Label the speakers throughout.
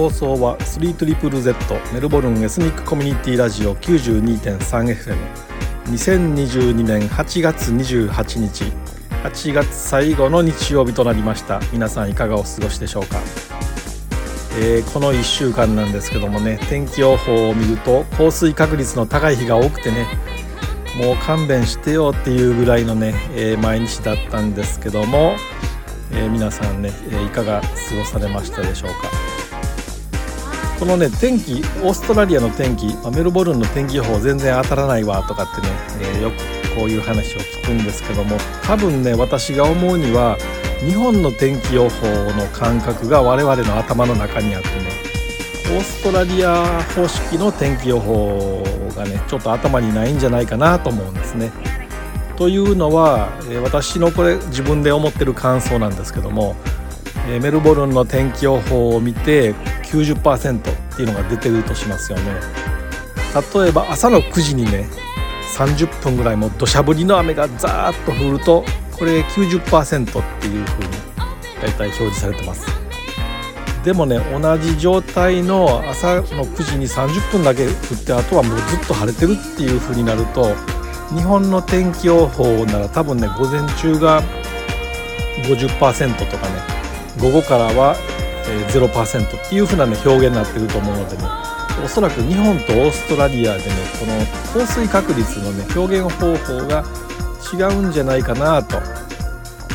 Speaker 1: 放送は 3ZZZ メルボルンエスニックコミュニティラジオ 92.3FM2022 年8月28日8月最後の日曜日となりました。皆さんいかがお過ごしでしょうか、えー、この1週間なんですけどもね天気予報を見ると降水確率の高い日が多くてねもう勘弁してよっていうぐらいのね、えー、毎日だったんですけども、えー、皆さんね、えー、いかが過ごされましたでしょうか？このね天気オーストラリアの天気メルボルンの天気予報全然当たらないわとかってね、えよくこういう話を聞くんですけども多分ね私が思うには日本の天気予報の感覚が我々の頭の中にあってねオーストラリア方式の天気予報がねちょっと頭にないんじゃないかなと思うんですね。というのは、え私のこれ自分で思ってる感想なんですけども、えメルボルンの天気予報を見て90%っていうのが出てるとしますよね。例えば朝の9時にね30分ぐらいも土砂降りの雨がザーッと降るとこれ90%っていう風に大体表示されてます。でもね同じ状態の朝の9時に30分だけ降ってあとはもうずっと晴れてるっていう風になると日本の天気予報なら多分ね午前中が50%とかね午後からは0%っていう風なね表現になってると思うのでねおそらく日本とオーストラリアでねこの降水確率のね表現方法が違うんじゃないかなと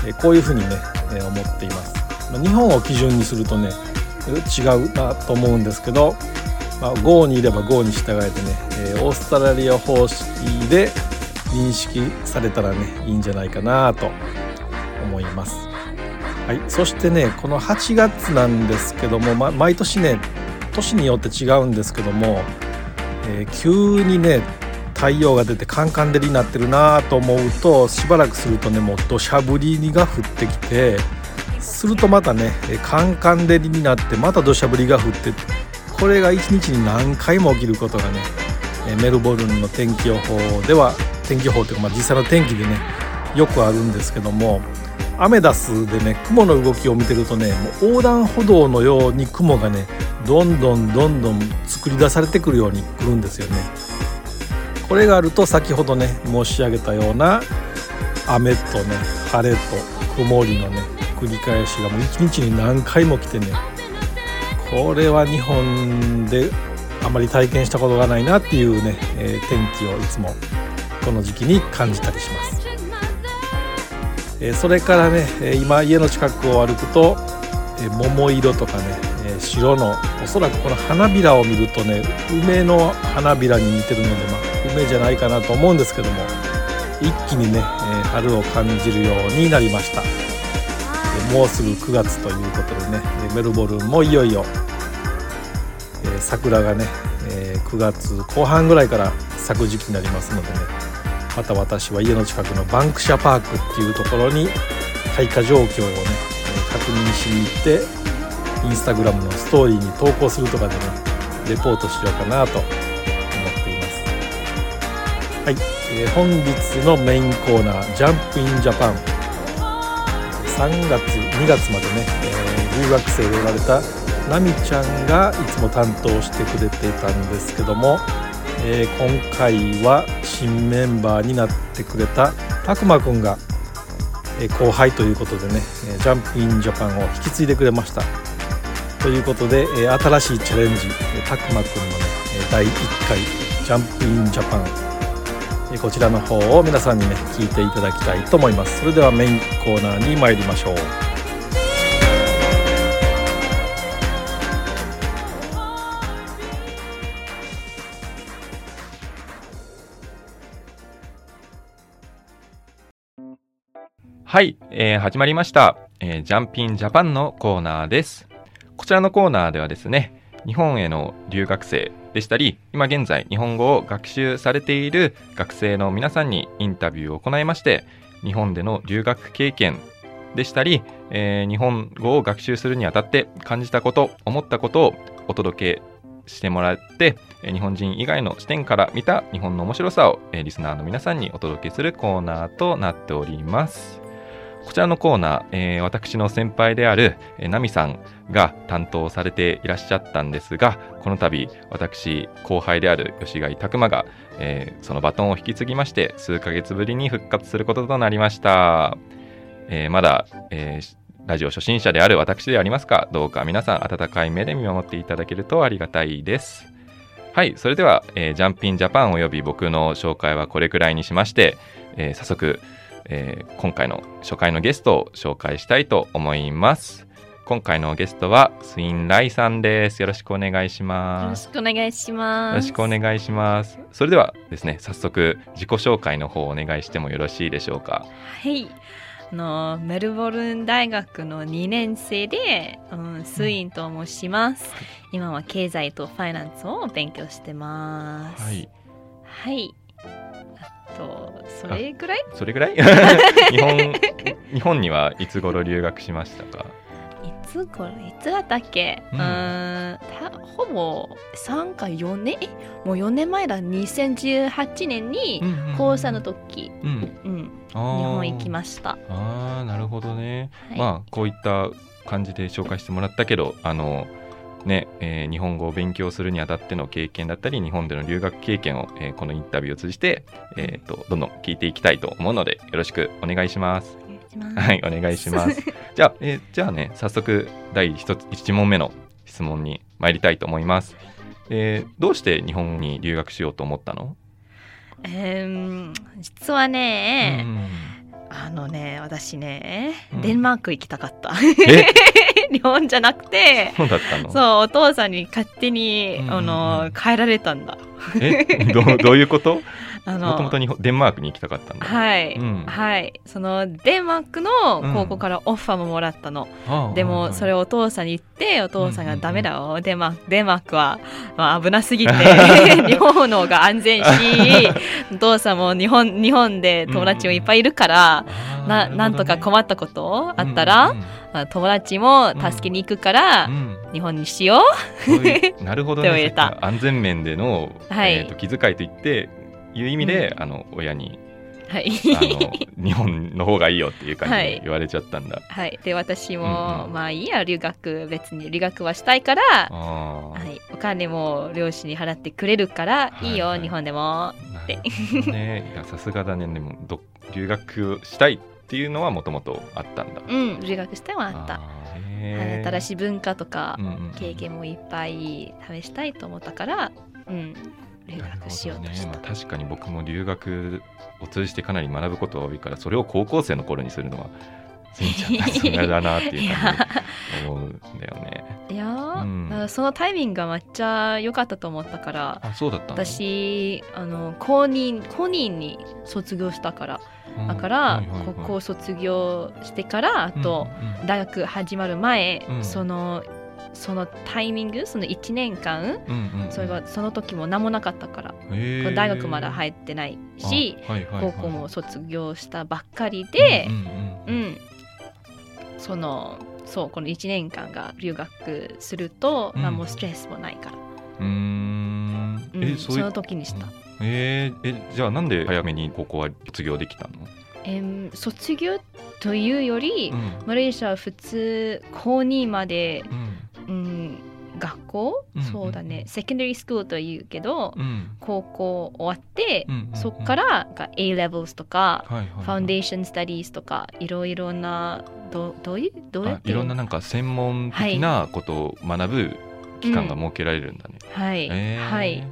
Speaker 1: えこういうふうにねえ思っていますま日本を基準にするとね違うなと思うんですけど、まあ、GO にいれば GO に従えてね、えー、オーストラリア方式で認識されたらねいいんじゃないかなと思います。はい、そしてねこの8月なんですけども、ま、毎年ね年によって違うんですけども、えー、急にね太陽が出てカンカン照りになってるなと思うとしばらくするとねもう土砂降りが降ってきてするとまたねカンカン照りになってまた土砂降りが降ってこれが一日に何回も起きることがねメルボルンの天気予報では天気予報というか、まあ、実際の天気でねよくあるんですけどもアメダスでね雲の動きを見てるとねもう横断歩道のように雲がねどんどんどんどん作り出されてくるように来るんですよね。これがあると先ほどね申し上げたような雨とね晴れと曇りのね繰り返しがもう一日に何回も来てねこれは日本であまり体験したことがないなっていうね、え、天気をいつもこの時期に感じたりします、え、それからね今家の近くを歩くと、え、桃色とかね、え白のおそらくこの花びらを見るとね梅の花びらに似てるので、まあ、梅じゃないかなと思うんですけども一気にね、え春を感じるようになりました。もうすぐ9月ということでねメルボルンもいよいよ、え、桜がね、え、9月後半ぐらいから咲く時期になりますのでねまた私は家の近くのバンクシャパークっていうところに開花状況をね確認しに行ってインスタグラムのストーリーに投稿するとかでねレポートしようかなと思っています。はい、えー、本日のメインコーナー「ジャンプインジャパン」3月2月までね、えー、留学生でおられたナミちゃんがいつも担当してくれていたんですけども、えー、今回は新メンバーになってくれたたくまくんが、えー、後輩ということでね「ジャンプインジャパンを引き継いでくれました。ということで、え新しいチャレンジたくまくんのね第1回「ジャンプインジャパン」こちらの方を皆さんにね聞いていただきたいと思います。それではメインコーナーに参りましょう。
Speaker 2: はい、えー、始まりました、えー、ジャンピンジャパンのコーナーですこちらのコーナーではですね日本への留学生でしたり、今現在日本語を学習されている学生の皆さんにインタビューを行いまして、日本での留学経験でしたり、えー、日本語を学習するにあたって感じたこと、思ったことをお届けしてもらって、日本人以外の視点から見た日本の面白さをリスナーの皆さんにお届けするコーナーとなっております。こちらのコーナー、えー私の先輩である、えー、ナミさんが担当されていらっしゃったんですがこの度私後輩である吉貝拓馬が、えーそのバトンを引き継ぎまして数ヶ月ぶりに復活することとなりました、えーまだ、えーラジオ初心者である私でありますがどうか皆さん温かい目で見守っていただけるとありがたいです。はいそれでは、えージャンピンジャパンおよび僕の紹介はこれくらいにしまして、えー早速えー今回の初回のゲストを紹介したいと思います。今回のゲストはスインライさんです。よろしくお願いし
Speaker 3: よ
Speaker 2: ます。
Speaker 3: ろしくお願いします。
Speaker 2: よろしくお願いします。それではですね、早速自己紹介の方をお願いしてもよろしいでしょうか？
Speaker 3: はい。あのメルボルン大学の2年生で、うん、スインと申します、今は経済とファイナンスを勉強してます。
Speaker 2: はい。
Speaker 3: はい。あと、それぐらい？
Speaker 2: それぐらい？日本日本にはいつ頃留学しましたか？
Speaker 3: いつ頃いつだったっけ？
Speaker 2: う
Speaker 3: うんん、たほぼ3か4年？えもう4年前だ。2018年に高3の時、
Speaker 2: うん。
Speaker 3: うん、
Speaker 2: 日
Speaker 3: 日本行き
Speaker 2: ま
Speaker 3: ました。
Speaker 2: ああ、なるほどね。
Speaker 3: はい
Speaker 2: まあこういった感じで紹介してもらったけどあのね、えー日本語を勉強するにあたっての経験だったり日本での留学経験を、えーこのインタビューを通じて、えー、とどんどん聞いていきたいと思うのでよろしくお願いします。
Speaker 3: お願いします
Speaker 2: はいお願いします。じゃあ、えーじゃあね早速第一つ1問目の質問に参りたいと思います。えーどうして日本に留学しようと思ったの、
Speaker 3: えー実はね、
Speaker 2: うん
Speaker 3: あのね私ね、
Speaker 2: うん
Speaker 3: デンマーク行きたかった
Speaker 2: え？
Speaker 3: 日本じゃなくて
Speaker 2: そうだったの？
Speaker 3: そうお父さんに勝手に、
Speaker 2: うん
Speaker 3: あの帰られたんだ。
Speaker 2: え？どうどういうこと？
Speaker 3: あ
Speaker 2: もともとデンマークに行きたかったんだ。
Speaker 3: はい、
Speaker 2: うん。
Speaker 3: はい。そのデンマークの高校からオファーももらったの、
Speaker 2: ああ
Speaker 3: でもそれ
Speaker 2: を
Speaker 3: をお父さんに言ってお父さんがダメだよ、デンマークデンマークは、まあ、危なすぎて 日本の方が安全し お父さんも日本日本で友達もいっぱいいるから、ななんとか困ったことあったら、まあ、友達も助けに行くから、日本にしよ
Speaker 2: そうなるほどね。安全面での、
Speaker 3: はい。
Speaker 2: えー、と気遣いといっていう意味で、あの親に
Speaker 3: うはい。
Speaker 2: あの日本の方がいいよっていう感じ
Speaker 3: はい。
Speaker 2: で言われちゃったんだ。
Speaker 3: はい、で私も、
Speaker 2: うんうん。
Speaker 3: まあいいや留学別に留学はしたいから、はい、お金も両親に払ってくれるから、
Speaker 2: い
Speaker 3: い、いよ
Speaker 2: はい
Speaker 3: 日本でも。
Speaker 2: なるほどね。いやさすがだね。でもど留学したいっていうのはもともとあったんだ。
Speaker 3: うん。留学してはあった。新しい文化とか
Speaker 2: うんうんうん。
Speaker 3: 経験もいっぱい試したいと思ったから、うん、
Speaker 2: るほ
Speaker 3: 学しようとした、
Speaker 2: どねまあ、確かに僕も留学を通じてかなり学ぶことが多いからそれを高校生の頃にするのはスインちゃんさすがだなっていう感じで 思うんだよね。
Speaker 3: いやー、
Speaker 2: うん。
Speaker 3: そのタイミングがめっちゃ良かったと思ったから
Speaker 2: あそうだったの？
Speaker 3: 私あの公認公認に卒業したから
Speaker 2: うん。
Speaker 3: だから、高校卒業してからあと、大学始まる前、
Speaker 2: うん。
Speaker 3: そのそのタイミングその1年間、
Speaker 2: うんうんうん。
Speaker 3: それがその時も何もなかったから、大学まだ入ってないし、
Speaker 2: あはいはいはい
Speaker 3: 高校も卒業したばっかりで
Speaker 2: う、ん
Speaker 3: う
Speaker 2: うんん。
Speaker 3: そのそうこの1年間が留学すると、
Speaker 2: うん。
Speaker 3: 何もストレスもないから、
Speaker 2: うーん。
Speaker 3: うん
Speaker 2: えそ
Speaker 3: の時にした。
Speaker 2: えーえじゃあなんで早めに高校は卒業できたの、
Speaker 3: えー卒業というより、
Speaker 2: うん。
Speaker 3: マレーシアは普通高2まで、
Speaker 2: うん
Speaker 3: うん、学校、
Speaker 2: うん
Speaker 3: そうだねセカンダリースクールというけど、
Speaker 2: うん。
Speaker 3: 高校終わって、
Speaker 2: うんうんうん。
Speaker 3: そっからが A levels とか、
Speaker 2: はいはいはい。
Speaker 3: ファウンデーションスタディーズとかいろいろなどどういうどうやって？
Speaker 2: あいろんななんか専門的なことを学ぶ期間が設けられるんだね。
Speaker 3: はい、
Speaker 2: えー。
Speaker 3: はい。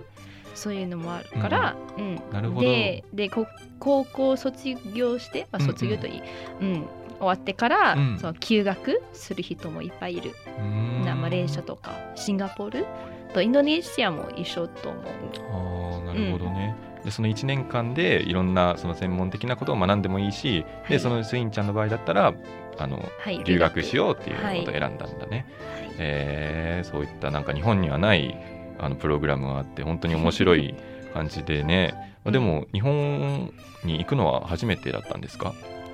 Speaker 3: そういうのもあるから、うん。
Speaker 2: なるほど。
Speaker 3: ででこ高校卒業して、まあ、
Speaker 2: うんうん
Speaker 3: 卒業といい、うん終わってから、
Speaker 2: うん。
Speaker 3: その休学する人もいっぱいいる、マレーシアとかシンガポール？とインドネシアも一緒と思う。
Speaker 2: あーなるほどね。でその1年間でいろんなその専門的なことを学んでもいいし、
Speaker 3: はい。
Speaker 2: でそのスインちゃんの場合だったらあの
Speaker 3: はい、
Speaker 2: 留学しようっていう
Speaker 3: はい。
Speaker 2: ことを選んだんだね。えーそういったなんか日本にはないあのプログラムがあって本当に面白い感じでね。ま あでも日本に行くのは初めてだったんですか？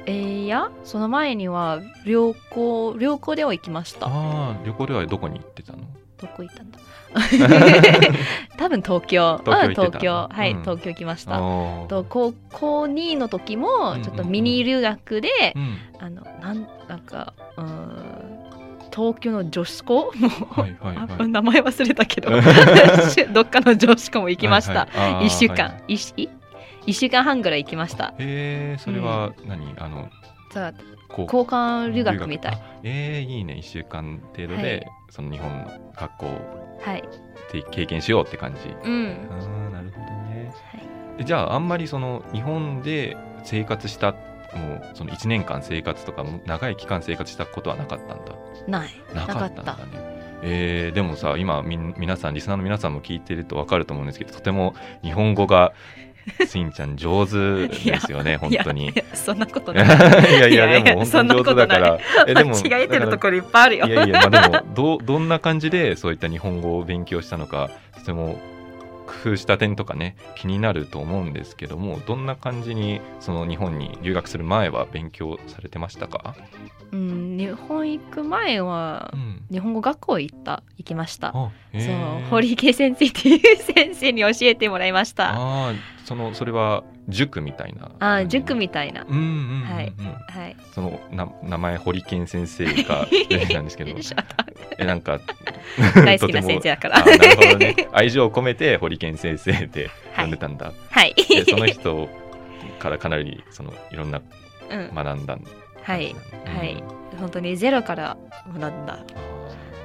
Speaker 3: えー、いやその前には旅行旅行では行きました。
Speaker 2: ああ旅行ではどこに行ってたの？
Speaker 3: どこ行ったんだ？多分東京。
Speaker 2: 東京
Speaker 3: 東京。はい、
Speaker 2: うん
Speaker 3: 東京行きました。と高校2の時もちょっとミニ留学で、
Speaker 2: うん。
Speaker 3: あのなんなんかうーん東京の女子校？もう、
Speaker 2: はいはいはい。
Speaker 3: あ名前忘れたけど。どっかの女子校も行きました、
Speaker 2: はいはい。あー
Speaker 3: 一週間、
Speaker 2: はい
Speaker 3: 一い一週間半ぐらい行きました。
Speaker 2: へえそれは何、あの
Speaker 3: さあ
Speaker 2: こう
Speaker 3: 交換留学みたい。
Speaker 2: あえー、いいね。1週間程度で、
Speaker 3: はい。
Speaker 2: その日本の学校
Speaker 3: はい。
Speaker 2: で経験しようって感じ。
Speaker 3: うん。
Speaker 2: ああなるほどね。
Speaker 3: はい。
Speaker 2: でじゃああんまりその日本で生活したもうその1年間生活とかも長い期間生活したことはなかったんだ。
Speaker 3: ない。
Speaker 2: なかったんだね。えーでもさ今みん皆さんリスナーの皆さんも聞いてると分かると思うんですけどとても日本語がスインちゃん上手ですよね本当に。
Speaker 3: そんなこと
Speaker 2: い
Speaker 3: ない。
Speaker 2: や いや
Speaker 3: いや
Speaker 2: でも本当に上手だから。えでも
Speaker 3: 間違えてるところいっぱいあるよ。
Speaker 2: らいやいやまあでもどうどんな感じでそういった日本語を勉強したのかとても工夫した点とかね気になると思うんですけどもどんな感じにその日本に留学する前は勉強されてましたか、
Speaker 3: うん日本行く前は
Speaker 2: うん、
Speaker 3: 日本語学校行った行きました。そう
Speaker 2: ー
Speaker 3: 堀池先生っていう先生に教えてもらいました。
Speaker 2: あーそのそれは塾みたいな。
Speaker 3: あ塾みたいな。
Speaker 2: うんうんうんうん、
Speaker 3: はいはい。
Speaker 2: そのな名前堀健先生が 出てたんですけど。えなんか
Speaker 3: ー大好きな 先生だから。
Speaker 2: あなるほどね。愛情を込めて堀健先生って呼んでたんだ、
Speaker 3: はい。
Speaker 2: でその人からかなりそのいろんな
Speaker 3: うん。
Speaker 2: 学んだん
Speaker 3: はい。はい。本当にゼロから学んだ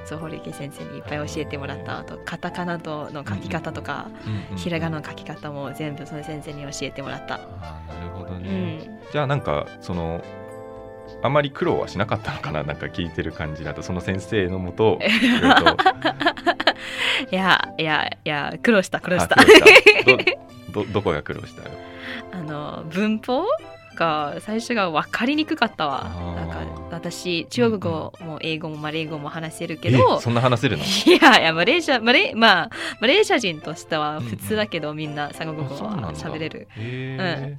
Speaker 3: そう堀池先生にいっぱい教えてもらったあとカタカナとの書き方とか、ひらがなの書き方も全部その先生に教えてもらった、
Speaker 2: あーなるほど
Speaker 3: う
Speaker 2: ね、
Speaker 3: ん、
Speaker 2: じゃあなんかそのあまり苦労はしなかったのかな？なんか聞いてる感じだとその先生のもと い
Speaker 3: やいやいや苦労した苦労した。
Speaker 2: ど どどこが苦労したよ？
Speaker 3: あの文法が最初が分かりにくかったわ。なんか私中国語も英語もマレー語も話せるけど
Speaker 2: えそんな話せるの？
Speaker 3: いやいやマレーシアマレーまあマレーシア人としては普通だけど、みんな三国語は
Speaker 2: あそうなんだ。
Speaker 3: 喋れる。
Speaker 2: へ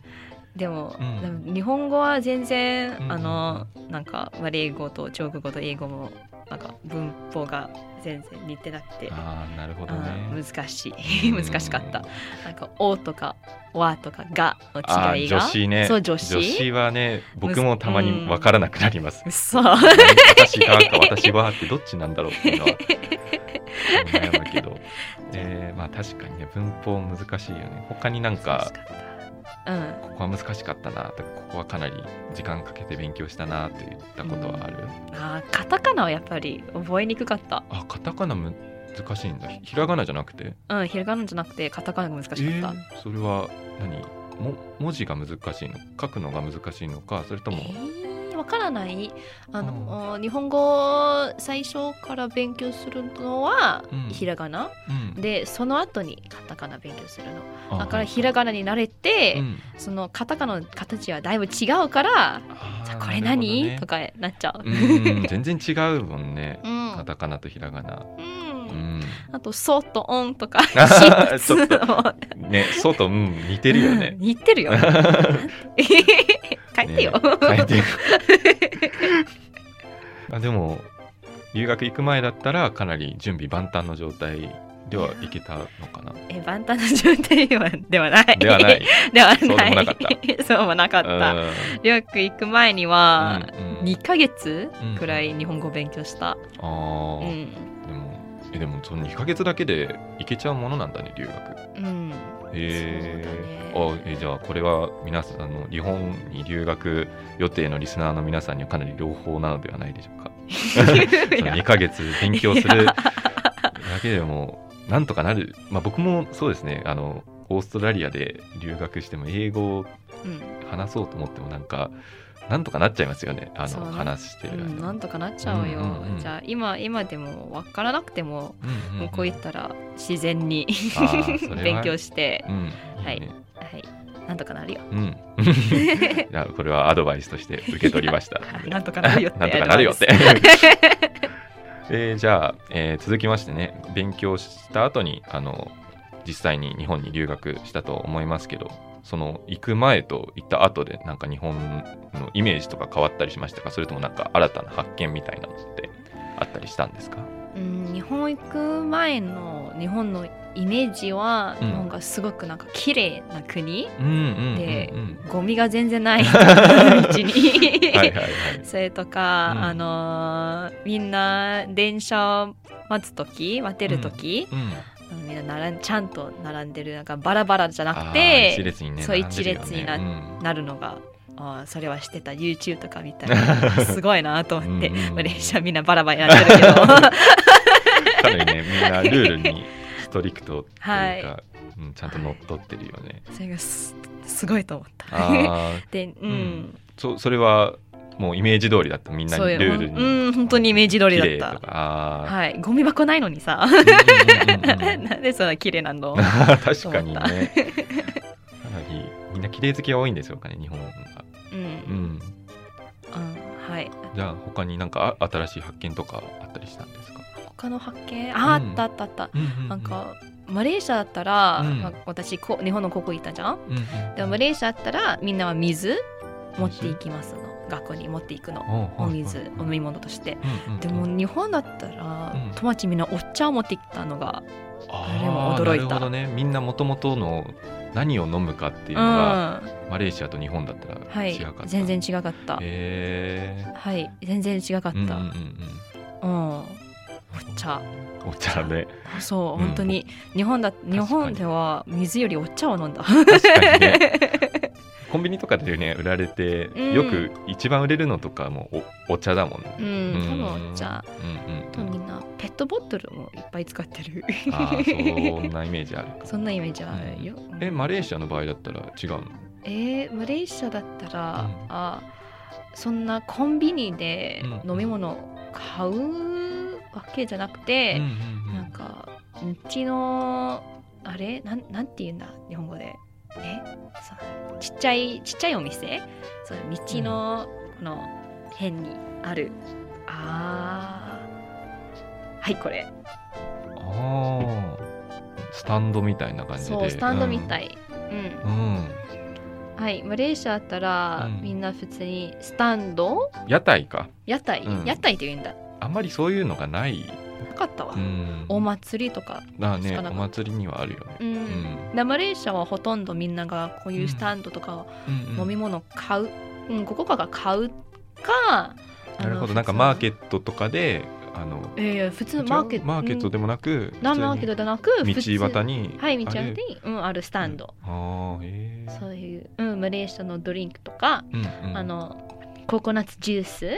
Speaker 3: でも,、
Speaker 2: うん。
Speaker 3: 日本語は全然、
Speaker 2: うん。
Speaker 3: あのなんかマレー語と中国語と英語もなんか文法が全然似てなくて
Speaker 2: ー、ああなるほど
Speaker 3: あ
Speaker 2: ね
Speaker 3: ー難しい。
Speaker 2: うん。
Speaker 3: 難しかった。なんか「お」とか「わ」とか「が」の違いが
Speaker 2: 女子ね。
Speaker 3: そう女子？
Speaker 2: はね僕もたまに分からなくなります、
Speaker 3: そう
Speaker 2: 私がか私はってどっちなんだろうっていうのは。悩むけど、えーまあ確かにね文法難しいよね。他になんか
Speaker 3: かうん。
Speaker 2: ここは難しかったなとかここはかなり時間かけて勉強したなといったことはある、
Speaker 3: あーカタカナはやっぱり覚えにくかった。
Speaker 2: あカタカナ難しいんだ。ひひらがなじゃなくて？
Speaker 3: うんひらがなじゃなくてカタカナが難しかった、
Speaker 2: えーそれは何？も文字が難しいの？書くのが難しいのかそれとも、
Speaker 3: えー、わからないあの、日本語最初から勉強するのは
Speaker 2: うん。
Speaker 3: ひらがな、
Speaker 2: うん。
Speaker 3: でその後にカタカナ勉強するの。
Speaker 2: あ
Speaker 3: だからひらがなに慣れて、
Speaker 2: うん。
Speaker 3: そのカタカナの形はだいぶ違うからじゃあこれ何、
Speaker 2: なるほ
Speaker 3: とかなっちゃう。
Speaker 2: 全然違うもんね。
Speaker 3: うん。
Speaker 2: カタカナとひらがな。
Speaker 3: うん。
Speaker 2: うん。
Speaker 3: あと「そ」と「音」とか「
Speaker 2: あー
Speaker 3: し」と
Speaker 2: ちょっねそうとうん似てるよね。
Speaker 3: 似てるよ 書いてよ、
Speaker 2: ねてよあでも留学行く前だったらかなり準備万端の状態ではいけたのかな。
Speaker 3: え万端の状態ではではない。
Speaker 2: ではない。
Speaker 3: ではない。
Speaker 2: そうでもなかった。
Speaker 3: そうもなかった。
Speaker 2: うん。
Speaker 3: 留学行く前には
Speaker 2: うんうん。
Speaker 3: 2ヶ月
Speaker 2: うん
Speaker 3: くらい日本語勉強した、
Speaker 2: あー。
Speaker 3: うん。
Speaker 2: でもえでもその2ヶ月だけで行けちゃうものなんだね留学。
Speaker 3: うん、
Speaker 2: へえ
Speaker 3: そう
Speaker 2: あえじゃあこれは皆さんあの日本に留学予定のリスナーの皆さんにはかなり良法なのではないでしょうか。その2ヶ月勉強するだけでもなんとかなる、まあ、僕もそうですね。あのオーストラリアで留学しても英語を
Speaker 3: うん。
Speaker 2: 話そうと思ってもなんかなんとかなっちゃいますよね。あの
Speaker 3: ね。
Speaker 2: 話してる間。
Speaker 3: うん、なんとかなっちゃうよ、
Speaker 2: うんうんうん。
Speaker 3: じゃあ今今でも分からなくても、
Speaker 2: うんうんうん。
Speaker 3: もうこう言ったら自然に勉強して、
Speaker 2: うん。
Speaker 3: はい。
Speaker 2: いいね。
Speaker 3: はい。なんとかなるよ。
Speaker 2: うん。じゃあこれはアドバイスとして受け取りました。
Speaker 3: なんとかなるよって。
Speaker 2: なんとかなるよって。えーじゃあ、えー続きましてね、勉強した後にあの実際に日本に留学したと思いますけど、その行く前と行った後でなんか日本のイメージとか変わったりしましたか？それともなんか新たな発見みたいなのってあったりしたんですか？
Speaker 3: うん、日本行く前の日本のイメージは、
Speaker 2: うん。
Speaker 3: なんかすごくなんか綺麗な国
Speaker 2: うんうんうん
Speaker 3: ゴミが全然ない。道に。
Speaker 2: はい
Speaker 3: それとか、
Speaker 2: うん。
Speaker 3: あのーみんな電車待つ時待てる時、
Speaker 2: うん
Speaker 3: みんな並んちゃんと並んでるなんかバラバラじゃなくて
Speaker 2: 一列にね
Speaker 3: そう一列にな
Speaker 2: うん。
Speaker 3: なるのがあーそれはしてた YouTube とか見たら すごいなと思って
Speaker 2: うん
Speaker 3: マレーシアみんなバラバラになってるけど。
Speaker 2: かなりねみんなルールにストリクトというか、
Speaker 3: はい。
Speaker 2: うん、ちゃんと乗っ取ってるよね。
Speaker 3: それがすすごいと思った。で、うん、
Speaker 2: うん。そそれはもうイメージ通りだった。みんなルールに。
Speaker 3: うん本当にイメージ通りだった。はい、ゴミ箱ないのにさ、なんでそんな綺麗なの？
Speaker 2: 確かにね。かなりみんな綺麗好きが多いんでしょうかね日本が。
Speaker 3: うん、
Speaker 2: う
Speaker 3: うん、
Speaker 2: ん、
Speaker 3: はい。
Speaker 2: じゃあ他になんかあ新しい発見とかあったりしたんですか、
Speaker 3: 他の発見、あ、
Speaker 2: うん。
Speaker 3: あったあったあった。なんかマレーシアだったら、
Speaker 2: うん。
Speaker 3: まあ私こ日本のここ行ったじゃん？でもマレーシアだったらみんなは水持っていきますの。学校に持っていくの。
Speaker 2: お
Speaker 3: お水、お飲み物として。でも日本だったら、
Speaker 2: うん。
Speaker 3: 友達みんなお茶を持ってきたのが、
Speaker 2: あ
Speaker 3: あれも
Speaker 2: ー
Speaker 3: 驚いた。
Speaker 2: なるほどね。みんなもともとの何を飲むかっていう
Speaker 3: うん、
Speaker 2: のが、
Speaker 3: は
Speaker 2: マレーシアと日本だったら違
Speaker 3: い。
Speaker 2: かった、、
Speaker 3: 全然違かった。はい、全然違かった。うんお茶。
Speaker 2: お茶ね。
Speaker 3: そう、
Speaker 2: うん。
Speaker 3: 本当に。日本だ日
Speaker 2: に
Speaker 3: 本では水よりお茶を飲んだ。
Speaker 2: 確かにねコンビニとかでね売られて、
Speaker 3: うん。
Speaker 2: よく一番売れるのとかもおお茶だもんね。
Speaker 3: うん、多分お茶。
Speaker 2: うんうん
Speaker 3: とみんなペットボトルもいっぱい使ってる。
Speaker 2: ああそんなイメージあるか。
Speaker 3: そんなイメージあるよ。
Speaker 2: えマレーシアの場合だったら違うの？
Speaker 3: えーマレーシアだったら、
Speaker 2: うん。
Speaker 3: あそんなコンビニで
Speaker 2: うん。
Speaker 3: 飲み物買うわけじゃなくて、
Speaker 2: うん。
Speaker 3: なんか道のあれ？なんなんて言うんだ日本語でえそうちっちゃいちっちゃいお店？そう道のこの辺にある、あーはいこれ。
Speaker 2: ああスタンドみたいな感じで。
Speaker 3: そうスタンドみたい、うん。
Speaker 2: うん、うん。
Speaker 3: はいマレーシアだったら、
Speaker 2: うん。
Speaker 3: みんな普通にスタンド？
Speaker 2: 屋台か。
Speaker 3: 屋台、
Speaker 2: うん。
Speaker 3: 屋台って言うんだ。
Speaker 2: あんまりそういうのがない、
Speaker 3: なかったわ、
Speaker 2: うん、
Speaker 3: お祭りとかしかなかった。
Speaker 2: 祭りにはあるよね。
Speaker 3: うん、
Speaker 2: うん。
Speaker 3: でマレーシアはほとんどみんながこういうスタンドとか
Speaker 2: うん。うん。
Speaker 3: 飲み物買う、うんここから買うか
Speaker 2: なるほど。なんかマーケ
Speaker 3: ット
Speaker 2: とかであの
Speaker 3: えー、普通マーケット。
Speaker 2: マーケットでもなく
Speaker 3: ランマーケットじゃなく
Speaker 2: 道端
Speaker 3: に
Speaker 2: に
Speaker 3: はい道端に、うん、あるスタンド、
Speaker 2: ああへえ
Speaker 3: そういう、うん、マレーシアのドリンクとか、
Speaker 2: うんうん。
Speaker 3: あのココナッツジュース？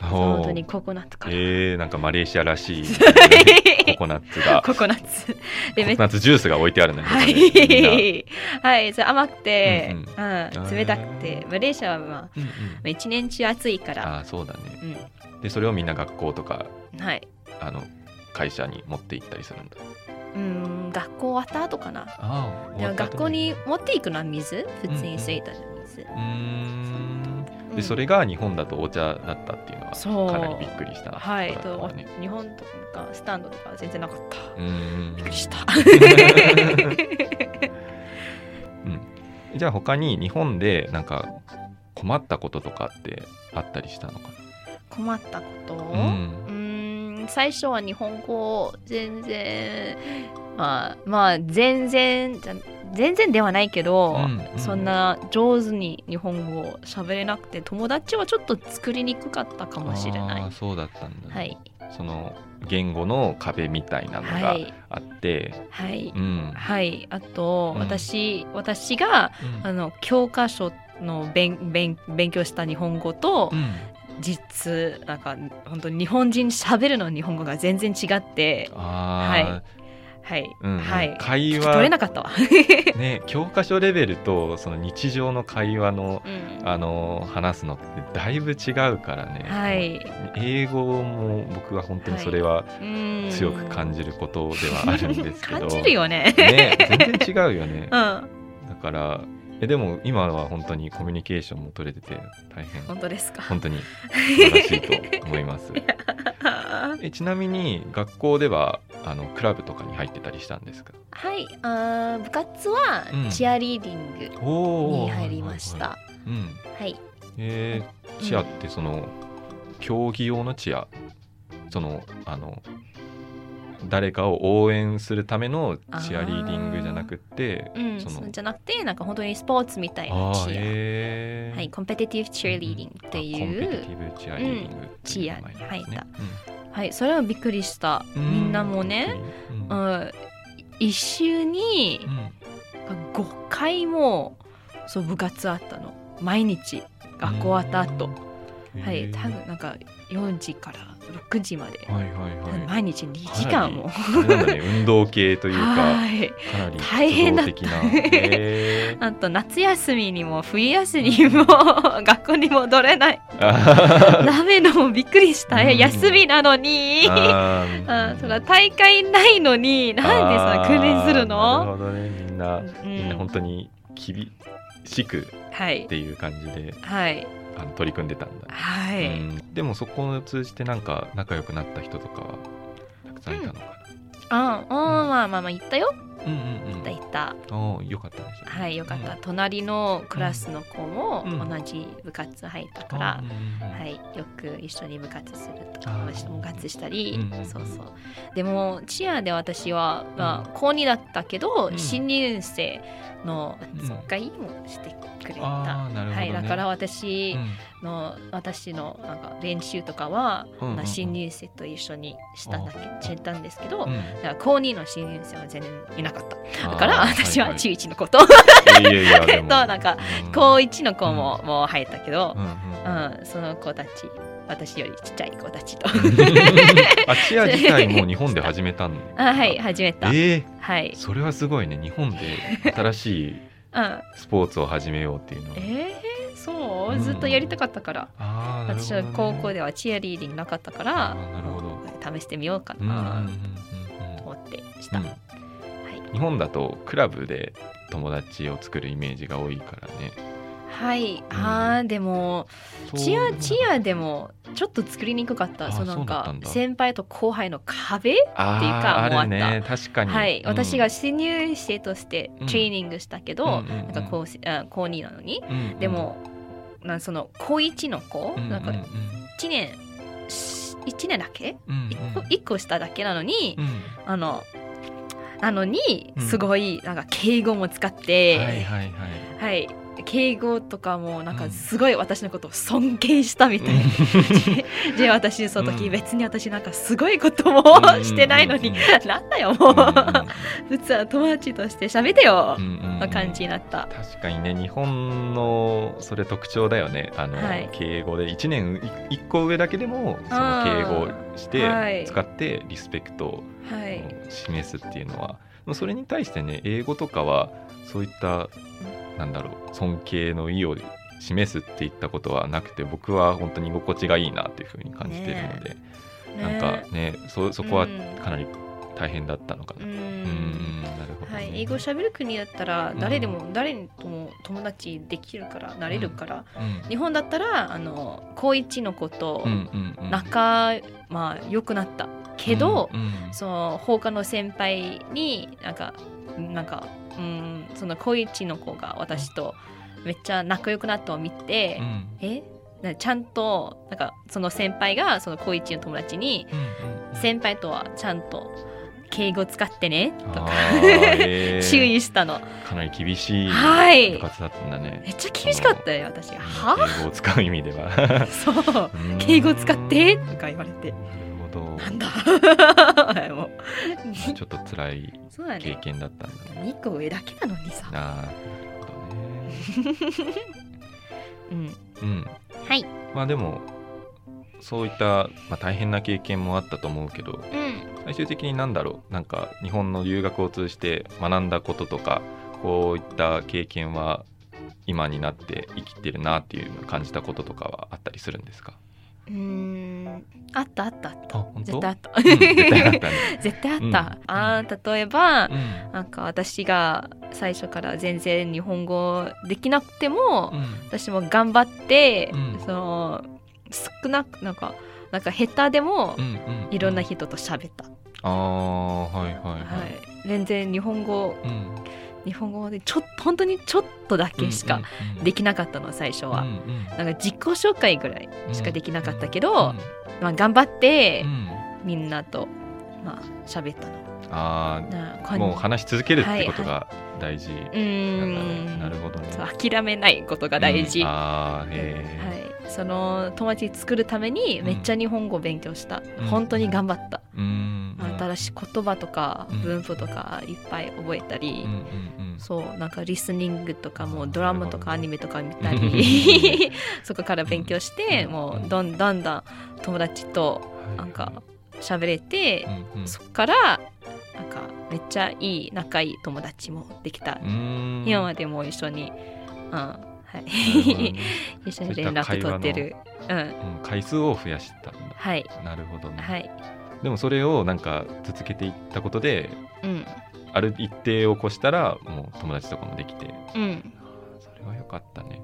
Speaker 3: 本当にココナッツから、
Speaker 2: えー、なんかマレーシアらしい ココナッツが。
Speaker 3: ココナッツ。
Speaker 2: コ
Speaker 3: でめっ
Speaker 2: コナッツジュースが置いてあるね
Speaker 3: はい、はい、それ甘くて、
Speaker 2: うん
Speaker 3: うん。冷たくて。マレーシアは、まあ、
Speaker 2: うんうん。
Speaker 3: 一年中暑いから、
Speaker 2: ああそうだね。
Speaker 3: う
Speaker 2: でそれをみんな学校とか
Speaker 3: ん、はい。
Speaker 2: あの会社に持って行ったりするんだ。
Speaker 3: うん学校終わった後かな。
Speaker 2: ああ
Speaker 3: でも学校に持っていくのは水？普通に水道の水、
Speaker 2: うんでそれが日本だとお茶だったっていうのはかなりびっくりした。
Speaker 3: はい
Speaker 2: こと
Speaker 3: 日本とかスタンドとか全然なかった。
Speaker 2: うーん。
Speaker 3: びっくりした。
Speaker 2: じゃあ他に日本でなんか困ったこととかってあったりしたのか
Speaker 3: 困ったこと、
Speaker 2: な、
Speaker 3: うーん最初は日本語全然まあまあ全然じゃ全然ではないけど、
Speaker 2: うんうん。
Speaker 3: そんな上手に日本語を喋れなくて友達はちょっと作りにくかったかもしれない。
Speaker 2: そうだったんだ、ね
Speaker 3: はい。
Speaker 2: その言語の壁みたいなのが
Speaker 3: はい。
Speaker 2: あって、
Speaker 3: はい、
Speaker 2: うん。
Speaker 3: はい。あと、
Speaker 2: うん。
Speaker 3: 私私が
Speaker 2: うん。
Speaker 3: あの教科書の勉勉勉強した日本語と、
Speaker 2: うん。
Speaker 3: 実なんか本当に日本人喋るの日本語が全然違って。
Speaker 2: あ
Speaker 3: はい、
Speaker 2: うんうん
Speaker 3: はい。
Speaker 2: 会
Speaker 3: 聞き取れ
Speaker 2: 話
Speaker 3: なかったわ、
Speaker 2: ー ね教科書レベルとその日常の会話の
Speaker 3: うん。
Speaker 2: あの話すのってだいぶ違うからね、
Speaker 3: はい。
Speaker 2: 英語も僕は本当にそれは
Speaker 3: うん
Speaker 2: 強く感じることではあるんですけど、
Speaker 3: 感じるよね。
Speaker 2: ね全然違うよね。
Speaker 3: うん。
Speaker 2: だからえでも今は本当にコミュニケーションも取れてて大変。
Speaker 3: 本当ですか？
Speaker 2: 本当に素晴らしいと思います。えちなみに学校ではあのクラブとかに入ってたりしたんですか？
Speaker 3: はいあー部活は
Speaker 2: うん
Speaker 3: チアリーディング
Speaker 2: お
Speaker 3: に入りました、
Speaker 2: はいうん
Speaker 3: はい。
Speaker 2: えー、チアってその、競技用のチアそのあの誰かを応援するためのチアリーディングじゃなくって
Speaker 3: うん、
Speaker 2: その
Speaker 3: じゃなくてなんか本当にスポーツみたいなチア、
Speaker 2: へー。
Speaker 3: はい、 competitive cheerleading ってい
Speaker 2: あ competitive cheerleading ね
Speaker 3: チアに入った。
Speaker 2: うん
Speaker 3: はいそれはびっくりした。
Speaker 2: う
Speaker 3: みんなもね、
Speaker 2: う
Speaker 3: うんん、一週に
Speaker 2: うん。
Speaker 3: 5回もそう部活あったの。毎日学校終わった後。はい多分なんか4時から6時まで。
Speaker 2: はいはいはい。
Speaker 3: 毎日2時間も。
Speaker 2: ね運動系というか
Speaker 3: はい。
Speaker 2: かなり
Speaker 3: 大変だった。
Speaker 2: 活動的な。へー。
Speaker 3: あと夏休みにも冬休みにも 学校に戻れない。
Speaker 2: あ
Speaker 3: ダメのもびっくりした。
Speaker 2: うん。
Speaker 3: 休みなのに。
Speaker 2: あ
Speaker 3: あそら大会ないのに。なんでさ訓練する
Speaker 2: なる
Speaker 3: の
Speaker 2: ほどね。みんな、
Speaker 3: うん。
Speaker 2: みんな本当に厳しく
Speaker 3: はい。
Speaker 2: っていう感じで。
Speaker 3: はい
Speaker 2: あの取り組んでたんだ、
Speaker 3: はい、
Speaker 2: うん。でもそこを通じてなんか仲良くなった人とかはたくさんいたのか
Speaker 3: ああ、まあまあまあ言ったよ
Speaker 2: な、うん、うんうん。よかったですね。
Speaker 3: はいよかった、隣のクラスの子も
Speaker 2: うん。
Speaker 3: 同じ部活入ったから、
Speaker 2: うんうんうん
Speaker 3: はい、よく一緒に部活すると
Speaker 2: あー。
Speaker 3: 私も部活したり、
Speaker 2: うんうん
Speaker 3: そうそう。でもチアで私は、まあ、高2だったけど、
Speaker 2: うん。
Speaker 3: 新入生の
Speaker 2: うん
Speaker 3: 疎開もしてくれた、
Speaker 2: ね。
Speaker 3: はい、だから私
Speaker 2: うん。
Speaker 3: の、私のなんか練習とかは、
Speaker 2: うんうんうん。
Speaker 3: 新入生と一緒にしたんだけしたんですけど、
Speaker 2: うん。
Speaker 3: だから高2の新入生は全然いなかった。だから私は
Speaker 2: はい。
Speaker 3: 中1の子と、となんか
Speaker 2: うん。
Speaker 3: 高1の子ももう入ったけど
Speaker 2: う、ん
Speaker 3: その子たち私よりちっちゃい子たちと。
Speaker 2: あチア自体も 日本で始めたん
Speaker 3: あはい始めた、
Speaker 2: え
Speaker 3: はい。
Speaker 2: ー、、それはすごいね。日本で新しい
Speaker 3: うん、
Speaker 2: スポーツを始めようっていうのは。
Speaker 3: えー、そう、
Speaker 2: うん。
Speaker 3: ずっとやりたかったから。
Speaker 2: あーなるほ
Speaker 3: 私は高校ではチアリーディングなかったか
Speaker 2: あ
Speaker 3: ら
Speaker 2: ーなるほど。
Speaker 3: 試してみようかな
Speaker 2: うん
Speaker 3: と思ってした、
Speaker 2: うん。
Speaker 3: はい
Speaker 2: 日本だとクラブで友達を作るイメージが多いからね。
Speaker 3: はい、あーでもチアチアでもちょっと作りにくかった。
Speaker 2: あ
Speaker 3: そうなんか先輩と後輩の壁
Speaker 2: あ
Speaker 3: っていうか
Speaker 2: ー
Speaker 3: もうあ
Speaker 2: あるね確かに。
Speaker 3: はい、
Speaker 2: うん。
Speaker 3: 私が新入生として
Speaker 2: うん。
Speaker 3: トレーニングしたけど、
Speaker 2: うんうんうん。
Speaker 3: なんか高あ高2なのに、
Speaker 2: うんうん
Speaker 3: でもなんその高1の子、
Speaker 2: うんうん
Speaker 3: なんか1年1年だけ？
Speaker 2: うんうん。
Speaker 3: 1個一個下だけなのに、
Speaker 2: うん。
Speaker 3: あのなのに
Speaker 2: うん。
Speaker 3: すごいなんか敬語も使って、
Speaker 2: はいはいはい。
Speaker 3: はい敬語とかもなんか
Speaker 2: うん。
Speaker 3: すごい私のことを尊敬したみたいな、で私その時
Speaker 2: うん。
Speaker 3: 別に私なんかすごいことも
Speaker 2: うん
Speaker 3: してないのに、
Speaker 2: うん。
Speaker 3: なんだよもう、
Speaker 2: うん。うん
Speaker 3: 普通は友達として喋ってよ、
Speaker 2: うんうんうん。
Speaker 3: の感じになった、
Speaker 2: 確かにね日本のそれ特徴だよね。あの、
Speaker 3: はい。
Speaker 2: 敬語で。1年1個上だけでもその敬語をして、
Speaker 3: はい。
Speaker 2: 使ってリスペクトを
Speaker 3: はい、
Speaker 2: 示すっていうのは。それに対してね英語とかはそういったなんだろう尊敬の意を示すっていったことはなくて僕は本当に居心地がいいなっていうふうに感じてるので、なんかねそそこはかなり大変だったのかな。
Speaker 3: うん。
Speaker 2: うんなるほど、ね。
Speaker 3: はい、英語喋る国だったら
Speaker 2: うん。
Speaker 3: 誰でも、誰とも友達できるからなれるから、
Speaker 2: うん。
Speaker 3: 日本だったらあの高一の子と仲、まあ良くなったけど、
Speaker 2: うんうん。
Speaker 3: その他の先輩になんかなんかうんその高一の子が私とめっちゃ仲良くなったのを見て、
Speaker 2: うん。
Speaker 3: えなちゃんとなんかその先輩がその高一の友達に先輩とはちゃんと敬語使ってねとか 注意したの。
Speaker 2: かなり厳しい
Speaker 3: はい。
Speaker 2: 部活だったんだね。
Speaker 3: めっちゃ厳しかったよ私。がは
Speaker 2: 敬語を使う意味では。
Speaker 3: そう。
Speaker 2: うん。
Speaker 3: 敬語使って？とか言われて
Speaker 2: なるほど。
Speaker 3: なんだ。
Speaker 2: ちょっと辛い経験だったんだね。
Speaker 3: 2個上だけなのにさ。
Speaker 2: なるほどね。
Speaker 3: うん。
Speaker 2: うん。
Speaker 3: はい。
Speaker 2: まあでもそういった、まあ、大変な経験もあったと思うけど
Speaker 3: うん。
Speaker 2: 最終的になんだろう。なんか日本の留学を通じて学んだこととかこういった経験は今になって生きてるなっていう感じたこととかはあったりするんですか？
Speaker 3: うーん。あったあったあった。絶対あった。
Speaker 2: うん絶対あったね。
Speaker 3: 絶対あった、
Speaker 2: うん。
Speaker 3: あー例えば、
Speaker 2: うん。
Speaker 3: なんか私が最初から全然日本語できなくても、
Speaker 2: うん。
Speaker 3: 私も頑張って、
Speaker 2: うん。
Speaker 3: その少なくなんかなんか下手でもいろんな人と喋った、
Speaker 2: ああはいはい
Speaker 3: は
Speaker 2: はい
Speaker 3: い、全然日本語
Speaker 2: うん
Speaker 3: 日本語でちょっと本当にちょっとだけしかで
Speaker 2: き
Speaker 3: きなかったの最初は、なんか自己紹介ぐらいしかできなかったけど、
Speaker 2: うん
Speaker 3: まあ、頑張って
Speaker 2: うん。
Speaker 3: みんなとまあ喋ったの。
Speaker 2: あもう話し続けるってこと
Speaker 3: は
Speaker 2: が大事
Speaker 3: う
Speaker 2: なんだ
Speaker 3: ーん。
Speaker 2: ねなるほどね。
Speaker 3: 諦めないことが大事、
Speaker 2: うん。
Speaker 3: は
Speaker 2: ああへえ
Speaker 3: い、その友達作るためにめっちゃ日本語勉強した、
Speaker 2: うん。
Speaker 3: 本当に頑張った、
Speaker 2: うん。
Speaker 3: 新しい言葉とか
Speaker 2: うん。
Speaker 3: 文法とかいっぱい覚えたり、そうなんかリスニングとかもドラマとかアニメとか見た
Speaker 2: う
Speaker 3: り そこから勉強して
Speaker 2: うん。
Speaker 3: もうどんだんだん友達となんか喋れてそこからなんかめっちゃいい仲いい友達もできた。
Speaker 2: うん。
Speaker 3: 今までも一緒に、うんはい、
Speaker 2: ね。
Speaker 3: 一緒に連絡取ってる。うん。
Speaker 2: うん回数を増やしたんだ。
Speaker 3: はい。
Speaker 2: なるほどね。
Speaker 3: はい。
Speaker 2: でもそれをなんか続けていったことで
Speaker 3: うん。
Speaker 2: ある一定を越したらもう友達とかもできて。
Speaker 3: うん。
Speaker 2: それは良かったね。